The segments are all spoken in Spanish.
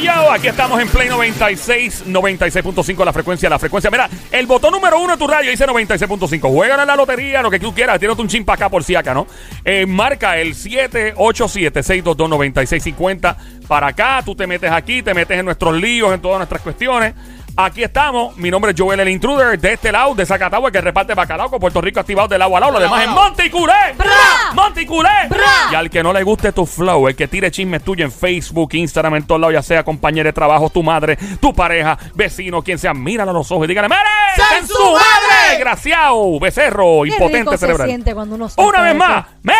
Yo, aquí estamos en Play 96, 96.5 la frecuencia, la frecuencia. Mira, el botón número uno de tu radio dice 96.5. Juegan a la lotería, lo que tú quieras. Tírate un chin para acá por si acá, ¿no? Eh, marca el 787-622-9650. Para acá, tú te metes aquí, te metes en nuestros líos, en todas nuestras cuestiones. Aquí estamos. Mi nombre es Joel el Intruder. De este lado, de Zacatagua, que reparte bacalao con Puerto Rico activado de lado a lado. Lo demás es Monticulé. Monticulé. Y al que no le guste tu flow, el que tire chismes tuyo en Facebook, Instagram, en todos lados, ya sea compañero de trabajo, tu madre, tu pareja, vecino, quien sea, míralo a los ojos y dígale, ¡Mere! ¡En su madre! Graciado, becerro, Qué impotente rico se cerebral. siente cuando uno Una vez más. ¡Mere!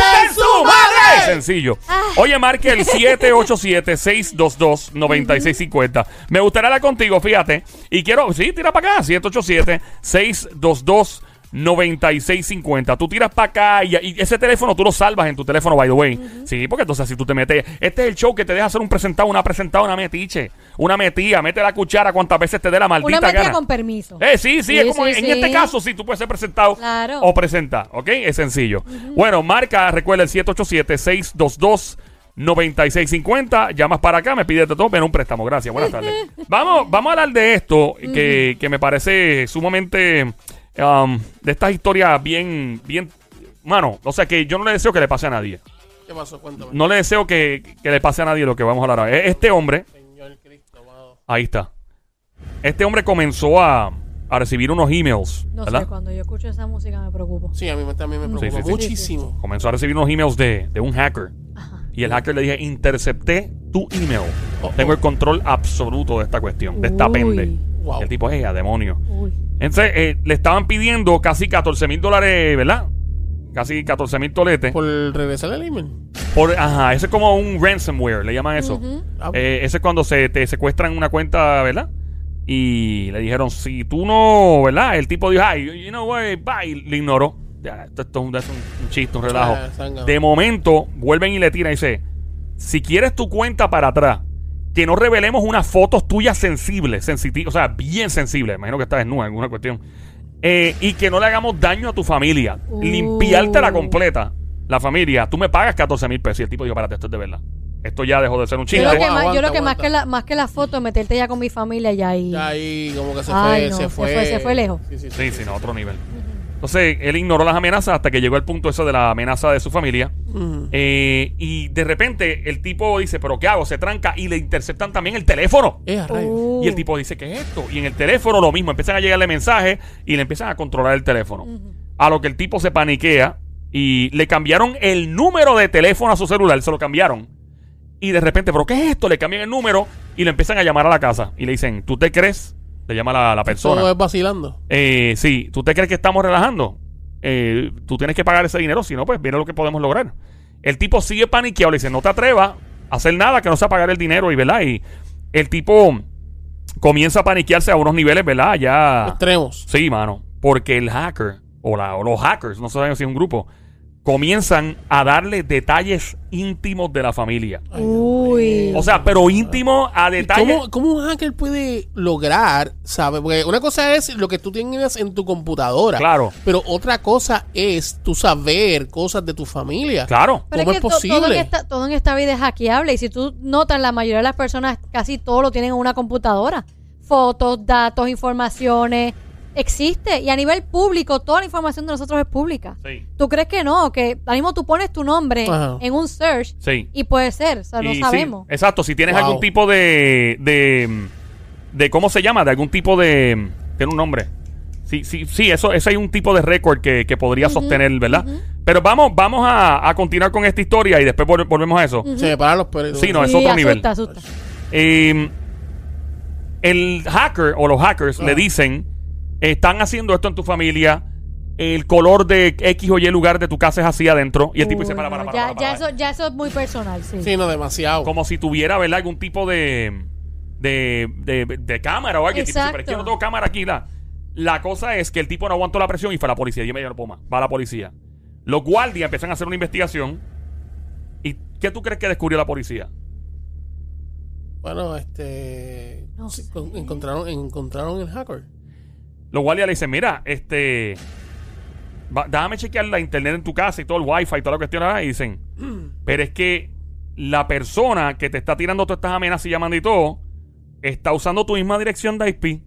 ¡En su madre! Sencillo. Oye, marque el 787-622-9650. Me gustaría hablar contigo, fíjate. Y quiero, sí, tira para acá. 787-622-9650. Tú tiras para acá y, y ese teléfono tú lo salvas en tu teléfono, by the way. Sí, porque entonces si tú te metes. Este es el show que te deja hacer un presentado, una presentada, una metiche, una metía. Mete la cuchara cuantas veces te dé la maldita Una metida gana. con permiso. Eh, sí, sí, Sí, es como sí, en sí. este caso, sí, tú puedes ser presentado Claro. o presentar, ¿ok? Es sencillo. Bueno, marca, recuerda el 787-622-9650. Llamas para acá, me pides de todo, ven un préstamo. Gracias, buenas tardes. vamos, vamos a hablar de esto, que, que me parece sumamente. Um, de estas historias bien, bien. Mano, o sea que yo no le deseo que le pase a nadie. ¿Qué pasó? Cuéntame. No le deseo que, que le pase a nadie lo que vamos a hablar ahora. Este hombre, Señor Cristo, ahí está. Este hombre comenzó a, a recibir unos emails, No ¿verdad? sé, cuando yo escucho esa música me preocupo. Sí, a mí me- también me Sí, preocupa sí, sí. muchísimo. comenzó a recibir unos emails de, de un hacker. Ajá. Y el hacker le dije, intercepté tu email. Oh, Tengo oh. el control absoluto de esta cuestión, de esta Uy. pende. Wow. El tipo es a demonio. Uy. Entonces, eh, le estaban pidiendo casi 14 mil dólares, ¿verdad? Casi 14 mil toletes. Por regresar el email. Por, ajá, ese es como un ransomware, le llaman eso. Ujú. Ah, Eh, ese es cuando se te secuestran una cuenta, ¿verdad? Y le dijeron, si tú no, ¿verdad? El tipo dijo, ay, you know what, bye, y le ignoró. Ya, esto, esto es un, esto es un- un chiste, un relajo. Ah. De momento, vuelven y le tiran y dice, si quieres tu cuenta para atrás, que no revelemos unas fotos tuyas sensibles, sensitivas, o sea, bien sensibles, imagino que está desnuda en alguna cuestión, eh, y que no le hagamos daño a tu familia, Uh. limpiártela completa, la familia, tú me pagas 14 mil pesos. Y el tipo dijo, espérate, esto es de verdad. Esto ya dejó de ser un Yo chiste. lo que, Aguanta, más, yo lo que más que la más que la foto, meterte ya con mi familia ya ahí. Ya ahí como que se Ay, fue, no, se se fue. fue- se fue lejos. Sí, sí, sí. Sí, sí, no, otro nivel. Entonces, él ignoró las amenazas hasta que llegó el punto eso de la amenaza de su familia. Eh, y de repente el tipo dice, pero ¿qué hago? Se tranca y le interceptan también el teléfono. Eh. Y el tipo dice, ¿qué es esto? Y en el teléfono lo mismo, empiezan a llegarle mensajes y le empiezan a controlar el teléfono. A lo que el tipo se paniquea y le cambiaron el número de teléfono a su celular, se lo cambiaron. Y de repente, ¿pero qué es esto? Le cambian el número y le empiezan a llamar a la casa. Y le dicen, ¿tú te crees? Le llama la, la persona. Todo es vacilando. Eh, sí, ¿tú te crees que estamos relajando? Eh, tú tienes que pagar ese dinero, si no, pues viene lo que podemos lograr. El tipo sigue paniqueado, le dice, no te atrevas a hacer nada que no sea pagar el dinero, y verdad, y el tipo comienza a paniquearse a unos niveles, ¿verdad? Ya... Extremos. Sí, mano, porque el hacker, o, la, o los hackers, no saben si es un grupo, comienzan a darle detalles íntimos de la familia. Uy. O sea, pero íntimo a ¿Y detalles... ¿Cómo, ¿Cómo un hacker puede lograr, sabe? Porque una cosa es lo que tú tienes en tu computadora. Claro, Pero otra cosa es tú saber cosas de tu familia. claro. Pero ¿Cómo es es que to- todo, en posible? esta, todo en esta vida es hackeable. Y si tú notas, la mayoría de las personas casi todo lo tienen en una computadora. Fotos, datos, informaciones. Existe. Y a nivel público, toda la información de nosotros es pública. Sí. ¿Tú crees que no? Que ahora mismo tú pones tu nombre Ajá. en un search Sí. y puede ser. O sea, no Y sí, sabemos. exacto, si tienes Wow. algún tipo de, de de cómo se llama, de algún tipo de tiene un nombre. Sí, sí, sí, eso ese hay un tipo de récord que, que podría sostener, ¿verdad? Pero vamos vamos a, a continuar con esta historia y después vol- volvemos a eso. Se me paran los. Sí, no, es Sí, otro asusta, nivel. asusta. Eh, el hacker o los hackers le dicen, están haciendo esto en tu familia, el color de X o Y lugar de tu casa es así adentro y el tipo dice, para, para, para, ya, para, para, ya para". eso, ya eso es muy personal, sí. Sí, no, demasiado. como si tuviera, ¿verdad? Algún tipo de de, de, de cámara o algo. El tipo dice, pero es que yo no tengo cámara aquí. La, la cosa es que el tipo no aguantó la presión y fue a la policía. Y me puedo más. Va a la policía. Los guardias empiezan a hacer una investigación. ¿Y qué tú crees que descubrió la policía? Bueno, este. No sé. con- encontraron, encontraron el hacker. Los guardias le dicen, mira, este... va- déjame chequear la internet en tu casa y todo el wifi y toda la cuestión. ¿verdad? Y dicen, pero es que la persona que te está tirando todas estas amenazas y llamando y todo, está usando tu misma dirección de IP.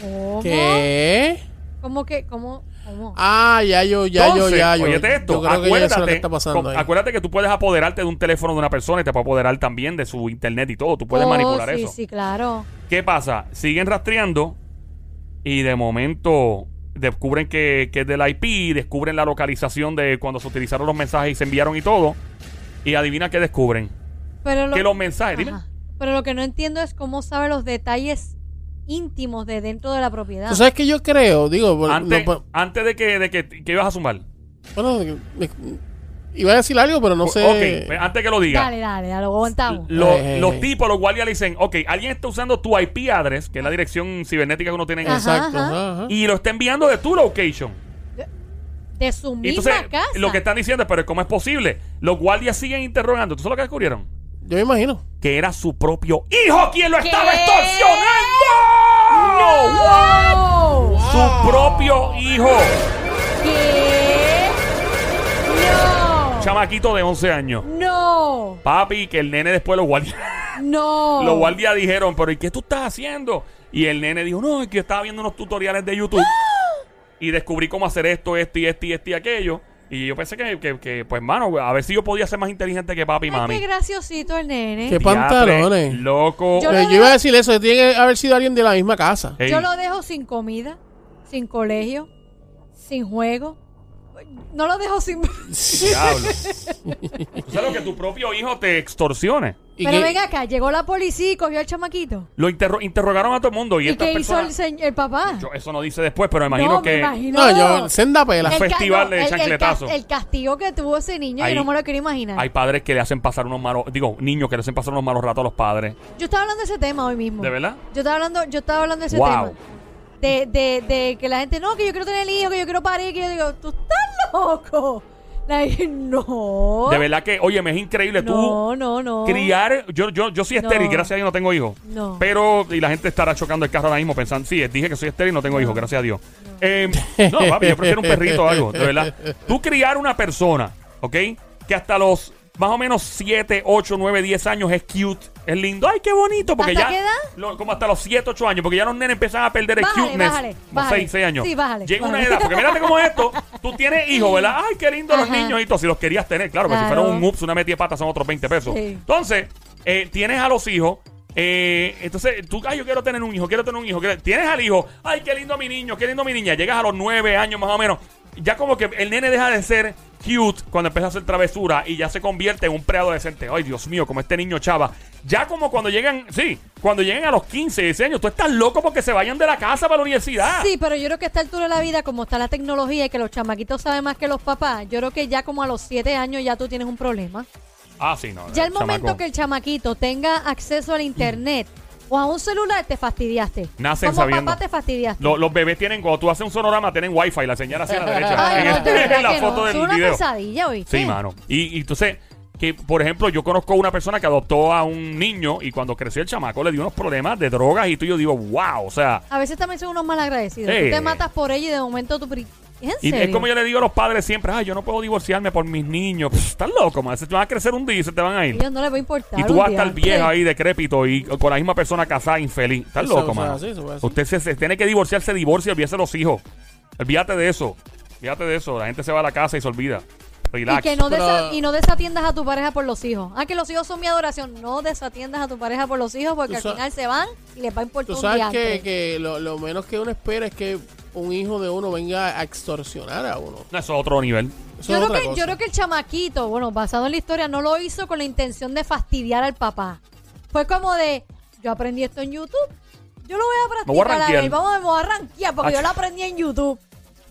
¿Cómo? ¿Qué? ¿Cómo que? ¿Cómo? ¿Cómo? Ah, ya yo, ya Entonces, yo, ya yo. óyete esto, yo creo que ya acuérdate, sé lo que está pasando ahí. acuérdate que tú puedes apoderarte de un teléfono de una persona y te puedes apoderar también de su internet y todo. Tú puedes Oh, manipular sí, eso. Sí, claro. ¿Qué pasa? Siguen rastreando y de momento descubren que, que es del IP, descubren la localización de cuando se utilizaron los mensajes y se enviaron y todo. Y adivina qué descubren. Pero lo, Que los mensajes, dime. Pero lo que no entiendo es cómo sabe los detalles íntimos de dentro de la propiedad. ¿Tú sabes que yo creo? Digo, Antes, antes de que, de que, que ibas a sumar. bueno, me- iba a decir algo, pero no sé. Ok, antes que lo diga. Dale, dale, dale, lo aguantamos. Lo- Eh. los tipos, los guardias le dicen, ok, alguien está usando tu IP address, que es la dirección cibernética que uno tiene en. Exacto. ajá, ajá. y lo está enviando de tu location. De su Y misma entonces, casa. lo que están diciendo es, pero ¿cómo es posible? Los guardias siguen interrogando. ¿Tú sabes lo que descubrieron? Yo me imagino. Que era su propio hijo quien lo ¿Qué? estaba extorsionando. ¡No! Su propio hijo. ¿Qué? Chamaquito de 11 años. ¡No! Papi, que el nene después los guardias, ¡No! los guardias dijeron, pero ¿y qué tú estás haciendo? Y el nene dijo, no, es que estaba viendo unos tutoriales de YouTube y descubrí cómo hacer esto, esto y esto y esto y aquello. Y yo pensé que, que, que, pues, mano, a ver si yo podía ser más inteligente que papi y Ay, mami. qué graciosito el nene. Qué Diatre, pantalones. Loco. Yo lo yo iba a decir eso, tiene que haber sido alguien de la misma casa. Ey, Yo lo dejo sin comida, sin colegio, sin juego. No lo dejo sin... Diablo. Tú sabes lo que tu propio hijo te extorsione. Y Pero que- venga acá, llegó la policía y cogió al chamaquito. Lo interro- interrogaron a todo el mundo y, ¿Y, qué hizo el, el papá? Yo- eso no dice después, pero me imagino no, que... me imagino. No, yo, senda pela. El festival de el- el chancletazo. El, castigo que tuvo ese niño, Ahí- yo no me lo quiero imaginar. Hay padres que le hacen pasar unos malos... Digo, niños que le hacen pasar unos malos ratos a los padres. Yo estaba hablando de ese tema hoy mismo. ¿De verdad? Yo estaba hablando, yo estaba hablando de ese Wow. tema. De, de, de que la gente, no, que yo quiero tener hijo, que yo quiero parir, que yo digo, tú estás loco. No. De verdad que, oye, me es increíble tú No, no, no. criar... Yo, yo, yo soy No. estéril, gracias a Dios no tengo hijos. No. Pero, y la gente estará chocando el carro ahora mismo pensando, sí, dije que soy estéril y no tengo hijos, gracias a Dios. Eh, no, papi, yo prefiero un perrito o algo, de verdad. Tú criar una persona, ¿ok? Que hasta los más o menos 7, 8, 9, 10 años es cute, es lindo. Ay, qué bonito, porque ¿Hasta ya... qué edad? lo- como hasta los 7, 8 años, porque ya los nenes empiezan a perder el Bájale, cuteness. bájale, bájale. 6, 6 años. Sí, bájale, Llega una bájale. edad, porque mírate cómo es esto. Tú tienes hijos, ¿verdad? Ay, qué lindo los Ajá. niños y todo. Si los querías tener, claro, que si Claro. fuera un ups, una metida de pata son otros 20 pesos. Sí. Entonces, eh, tienes a los hijos. eh, entonces, tú, ay, yo quiero tener un hijo, quiero tener un hijo. quiero- Tienes al hijo, ay, qué lindo mi niño, qué lindo mi niña. Llegas a los nueve años más o menos. Ya como que el nene deja de ser cute cuando empieza a hacer travesura y ya se convierte en un preadolescente. Ay, Dios mío, como este niño chava. Ya como cuando llegan, sí, cuando llegan a los 15, 16 años, tú estás loco porque se vayan de la casa para la universidad. Sí, pero yo creo que a esta altura de la vida, como está la tecnología y que los chamaquitos saben más que los papás, yo creo que ya como a los siete años ya tú tienes un problema. Ah, sí, no. Ya el momento chamaco. que el chamaquito tenga acceso al internet o a un celular, te fastidiaste. Nacen como sabiendo. papá te fastidiaste. Lo- los bebés tienen, cuando tú haces un sonorama, tienen wifi, la señal hacia la derecha. Ay, en, no, el- de verdad en la que foto no. del una video. pesadilla, ¿oíste? Sí, mano. Y, y entonces, que por ejemplo, yo conozco una persona que adoptó a un niño y cuando creció el chamaco le dio unos problemas de drogas y tú yo digo, wow, o sea. A veces también son unos malagradecidos. Eh. Tú te matas por ello y de momento tú... pri- ¿Es en Y es como yo le digo a los padres siempre, ay, yo no puedo divorciarme por mis niños. Pff, estás loco, man. Se te van a crecer un día y se te van a A ir. ellos no les va a importar. Y tú un vas a estar viejo ahí, decrépito y con la misma persona casada, infeliz. Estás Eso- loco, así, eso es así. Usted se, se tiene que divorciarse, divorcia, olvídese de los hijos. Olvídate de eso. Olvídate de eso. La gente se va a la casa y se olvida. Relax. Y que no, Pero- desa- y no desatiendas a tu pareja por los hijos. Ah, que los hijos son mi adoración. No desatiendas a tu pareja por los hijos porque al final se van y les va a importar Tú un sabes diantre. que, que lo, lo menos que uno espera es que un hijo de uno venga a extorsionar a uno. No, eso es otro nivel. Eso Yo es creo, otra que, cosa. yo creo que el chamaquito, bueno, basado en la historia, no lo hizo con la intención de fastidiar al papá. Fue como de, yo aprendí esto en YouTube, yo lo voy a Me voy a practicar, a vamos, me voy a rankear, porque Ach. yo lo aprendí en YouTube.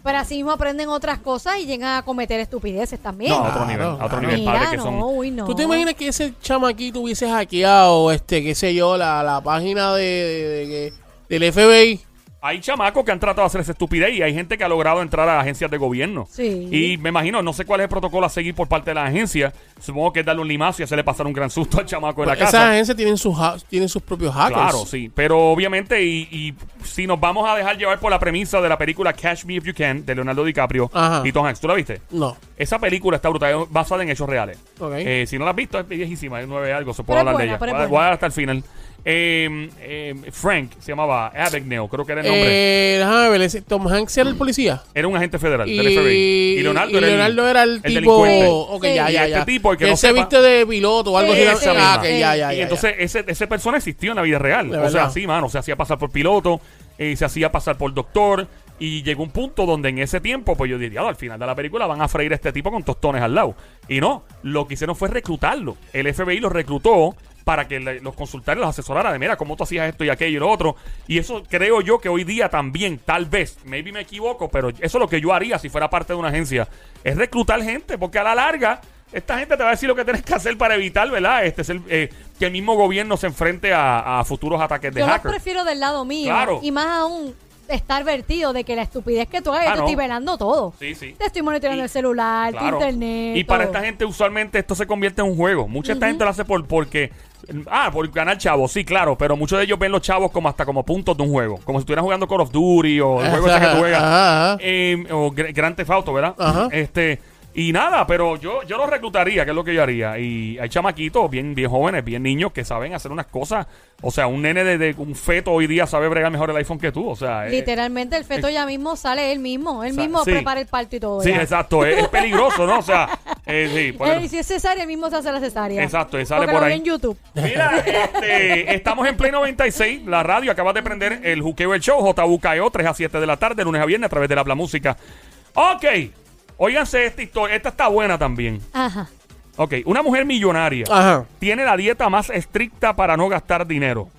Pero así mismo aprenden otras cosas y llegan a cometer estupideces también. No, a otro Claro, nivel. A otro claro. nivel, Mira, padres que no, son. uy, no. ¿Tú te imaginas que ese chamaquito hubiese hackeado, este, qué sé yo, la, la página de, de- de- del FBI? Hay chamacos que han tratado de hacer esa estupidez y hay gente que ha logrado entrar a agencias de gobierno. Sí. Y me imagino, no sé cuál es el protocolo a seguir por parte de la agencia. Supongo que es darle un limazo y hacerle pasar un gran susto al chamaco de la Pues casa. Esas agencias tienen sus, tienen sus propios hackers. Claro, sí. Pero obviamente, y, y si nos vamos a dejar llevar por la premisa de la película Catch Me If You Can de Leonardo DiCaprio Ajá. y Tom Hanks, ¿tú la viste? No. Esa película está brutal, basada en hechos reales. Ok. Eh, si no la has visto, es viejísima, es nueve algo, se puede hablar de ella. Voy a- voy a dar hasta el final. Eh, eh, Frank se llamaba Abagnale, creo que era el nombre. Eh, déjame ver, ese- Tom Hanks era el policía. Era un agente federal Y, del FBI. Y Leonardo, y era, el, era el, el tipo. delincuente. Ok, Sí. ya, Y ya, este ya. tipo, el que no se sepa- viste de piloto o algo Sí, así. Ah, ok, ya, ya, y ya, entonces ese, ese persona existió en la vida real. De o sea, sí, mano. Se hacía pasar por piloto, eh, se hacía pasar por doctor. Y llegó un punto donde en ese tiempo, pues yo diría, "Ah, al final de la película van a freír a este tipo con tostones al lado. Y no, lo que hicieron fue reclutarlo. El FBI lo reclutó para que le- los consultara y los asesorara de, mira, cómo tú hacías esto y aquello y lo otro. Y eso creo yo que hoy día también, tal vez, maybe me equivoco, pero eso es lo que yo haría si fuera parte de una agencia. Es reclutar gente, porque a la larga... Esta gente te va a decir lo que tienes que hacer para evitar, ¿verdad? Este es el, eh, que el mismo gobierno se enfrente a, a futuros ataques de Yo hackers. prefiero del lado mío. Claro. Y más aún estar vertido de que la estupidez que tú hagas, Ah, yo te no. estoy velando todo. Sí, sí. Te estoy monitoreando Y- el celular, tu Claro. internet. Y para todo. esta gente usualmente esto se convierte en un juego. Mucha esta gente lo hace por porque ah, por ganar chavos, sí, claro, pero muchos de ellos ven los chavos como hasta como puntos de un juego, como si estuvieran jugando Call of Duty o el juego ese que tú juegas Ajá, ajá. eh, o Gr- Grand Theft Auto, ¿verdad? Ajá. Este y nada, pero yo yo los reclutaría, que es lo que yo haría. Y hay chamaquitos bien bien jóvenes, bien niños que saben hacer unas cosas, o sea, un nene de, de- un feto hoy día sabe bregar mejor el iPhone que tú, o sea, eh, Literalmente el feto ya mismo sale él mismo. Él mismo sí. prepara el parto y todo. Sí, ya. exacto, es, es peligroso, ¿no? O sea, eh, sí, y si es cesárea, él mismo se hace la cesárea. Exacto, y sale Porque por lo ahí. en YouTube. Mira, este, estamos en Play 96, la radio acaba de prender el Juqueo el Show, JUKEO, 3 a 7 de la tarde, lunes a viernes, a través de la Pla Música. Ok, óiganse esta historia, esta está buena también. Ajá. Ok, una mujer millonaria Ajá. tiene la dieta más estricta para no gastar dinero.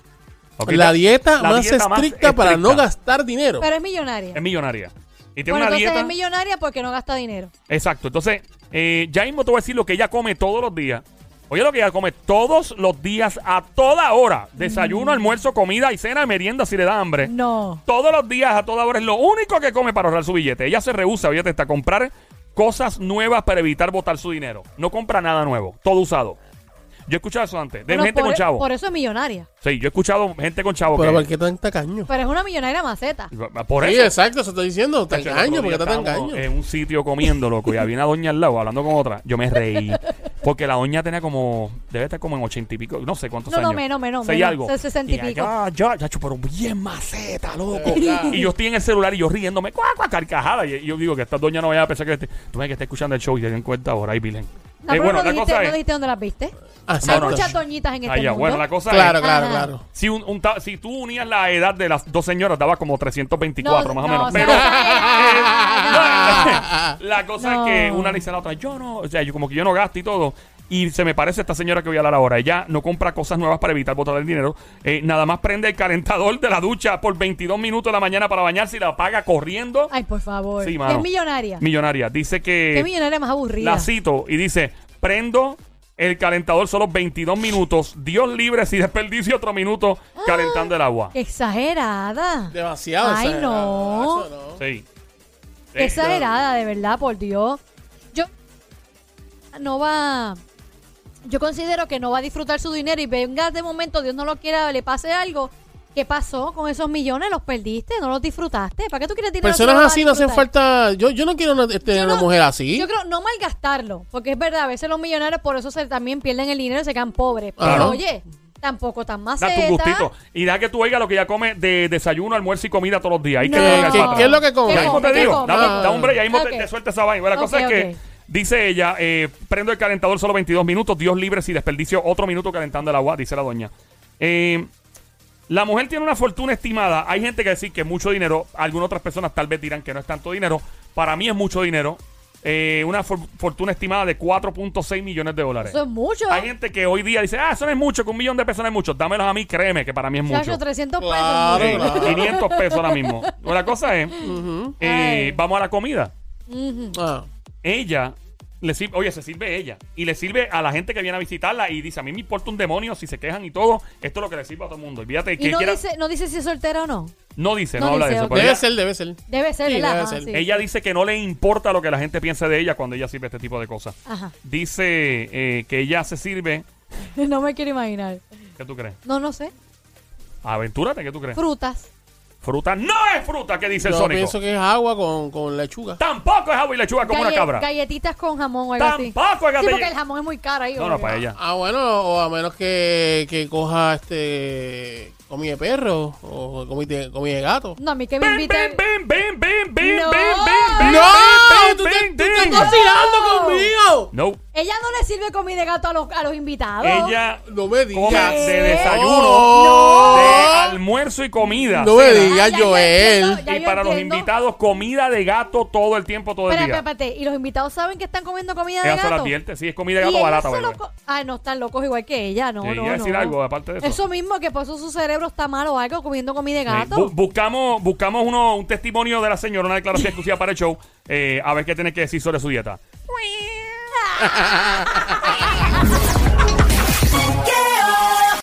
Ok, La dieta la más dieta más estricta para no estricta. gastar dinero. Pero es millonaria. Es millonaria. Y tiene Bueno, una entonces dieta... es millonaria porque no gasta dinero. Exacto. Entonces, eh, ya mismo te voy a decir lo que ella come todos los días. Oye, lo que ella come todos los días, a toda hora. Desayuno, almuerzo, comida y cena, merienda si le da hambre. No. Todos los días, a toda hora, es lo único que come para ahorrar su billete. Ella se rehúsa, fíjate, a comprar cosas nuevas para evitar botar su dinero. No compra nada nuevo, todo usado. Yo he escuchado eso antes, de Bueno, gente por, con chavo. por eso es millonaria. Sí, yo he escuchado gente con chavo Pero que... ¿por qué tan tacaño? Pero es una millonaria maceta. Por Sí, eso. exacto, eso estoy diciendo. Tacaño, otro ¿por qué día está tan estábamos caño? En un sitio comiendo, loco, y había una doña al lado hablando con otra. Yo me reí. Porque la doña tenía como, debe estar como en ochenta y pico, no sé cuántos No, no, años. menos, menos, Seis menos, algo. se- sesenta y pico. Ya, ya, chacho, pero bien maceta, loco. y yo estoy en el celular y yo riéndome, cuá, cuá, carcajada. Y yo digo que esta doña no vaya a pensar que este- tú ves que está escuchando el show y te den cuenta ahora, ahí, Virgen. No, Eh, pero bueno, no, la dijiste, cosa no dijiste dónde las viste. Ah, Hay exacto. muchas doñitas en este Ah, ya, mundo. bueno, la cosa Claro, es. claro, Ajá. claro. Si, un, un ta- si tú unías la edad de las dos señoras, daba como 324, más o no, menos. o sea, Pero. la cosa No. es que una le dice a la otra, yo no, o sea, yo como que yo no gasto y todo. Y se me parece esta señora que voy a hablar ahora. Ella no compra cosas nuevas para evitar botar el dinero. Eh, nada más prende el calentador de la ducha por 22 minutos de la mañana para bañarse y la apaga corriendo. Ay, por favor. Sí, Y mano. es millonaria. Millonaria. Dice Qué que millonaria más aburrida. la cito y dice, prendo el calentador solo 22 minutos. Dios libre si desperdicio otro minuto calentando el agua. Qué exagerada. Demasiado Ay, no. Eso Sí. Qué exagerada, de verdad, por Dios. Yo no va. Yo considero que no va a disfrutar su dinero y venga de momento, Dios no lo quiera, le pase algo. ¿Qué pasó con esos millones? ¿Los perdiste? ¿No los disfrutaste? ¿Para qué tú quieres dinero? Personas así no hacen falta. Yo, yo no quiero una, este, Yo una mujer así. Yo creo no malgastarlo, porque es verdad, a veces los millonarios por eso se también pierden el dinero y se quedan pobres. Pero Claro. oye, tampoco tan más Date un gustito. Y da que tú oigas lo que ella come de desayuno, almuerzo y comida todos los días. Ahí que No. el ¿Qué, qué es lo que come? Ya ¿Qué mismo te digo. Dame, da un break, ya mismo te- te, suelta esa vaina. La cosa es que. Dice ella, eh, prendo el calentador solo 22 minutos, Dios libre si desperdicio otro minuto calentando el agua, dice la doña. Eh, la mujer tiene una fortuna estimada. Hay gente que dice que es mucho dinero. Algunas otras personas tal vez dirán que no es tanto dinero. Para mí es mucho dinero. Eh, una for- fortuna estimada de 4.6 millones de dólares. Eso es mucho. Hay gente que hoy día dice, ah, eso no es mucho, que un millón de pesos no es mucho. Dámelos a mí, créeme que para mí es mucho. Chacho, 300 pesos. Claro, claro. 500 pesos ahora mismo. Bueno, la cosa es, eh, vamos a la comida. Ah. Ella, le sirve, oye, se sirve ella. Y le sirve a la gente que viene a visitarla y dice, a mí me importa un demonio si se quejan y todo. Esto es lo que le sirve a todo el mundo. Olvídate Y que no quiera... dice, no dice si es soltera o no. no dice, no, no habla de dice, eso. pero Debe ella, ser, debe ser. Debe ser, Sí, ¿verdad? debe Ajá, ser. sí. ella dice que no le importa lo que la gente piense de ella cuando ella sirve este tipo de cosas. Ajá. Dice eh, que ella se sirve... No me quiero imaginar. ¿Qué tú crees? No, no sé. Aventúrate, ¿qué tú crees? Frutas. Fruta no es fruta, que dice el Yo Sónico. pienso que es agua con, con lechuga. Tampoco es agua y lechuga como una Galle- cabra. Galletitas con jamón o algo así. Tampoco es Sí, porque el jamón es muy caro ahí. No, no, para ella. Ah, bueno, o a menos que, que coja este comida de perro o comida de, comida de gato. No, a mí que me Bim, inviten. bim, bim, bim, bim, No. bim, bim, bim, ¡No! bim, ¡Tú bim, te, bim, tú estás bim. vacilando conmigo! No, Ella no le sirve comida de gato a los, a los invitados. ella No me come digas. de desayuno, No. de almuerzo y comida. No me digas, Ah, Joel. Y para los invitados, comida de gato todo el tiempo, todo el día. espera, espérate. ¿Y los invitados saben que están comiendo comida de Ella se lo gato? advierte, sí, es comida de gato barata, Ay, no están locos igual que ella, no, no, decir no. algo aparte de eso. Eso mismo, que por eso su cerebro está mal o algo comiendo comida de gato. bu- buscamos buscamos uno, un testimonio de la señora, una declaración exclusiva para el show, eh, a ver qué tiene que decir sobre su dieta.